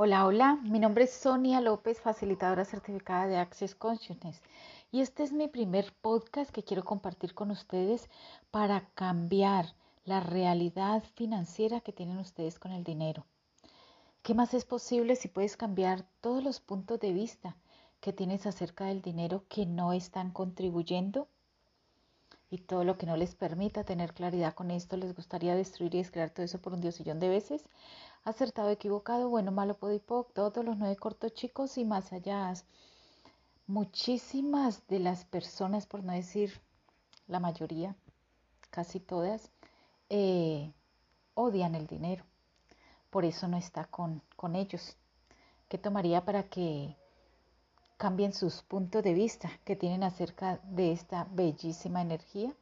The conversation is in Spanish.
Hola, hola, mi nombre es Sonia López, facilitadora certificada de Access Consciousness y este es mi primer podcast que quiero compartir con ustedes para cambiar la realidad financiera que tienen ustedes con el dinero. ¿Qué más es posible si puedes cambiar todos los puntos de vista que tienes acerca del dinero que no están contribuyendo? Y todo lo que no les permita tener claridad con esto, les gustaría destruir y descrear todo eso por un diosillón de veces acertado, equivocado, bueno, malo, podipoc, todos los nueve cortos chicos y más allá. Muchísimas de las personas, por no decir la mayoría, casi todas, eh, odian el dinero. Por eso no está con, con ellos. ¿Qué tomaría para que cambien sus puntos de vista que tienen acerca de esta bellísima energía?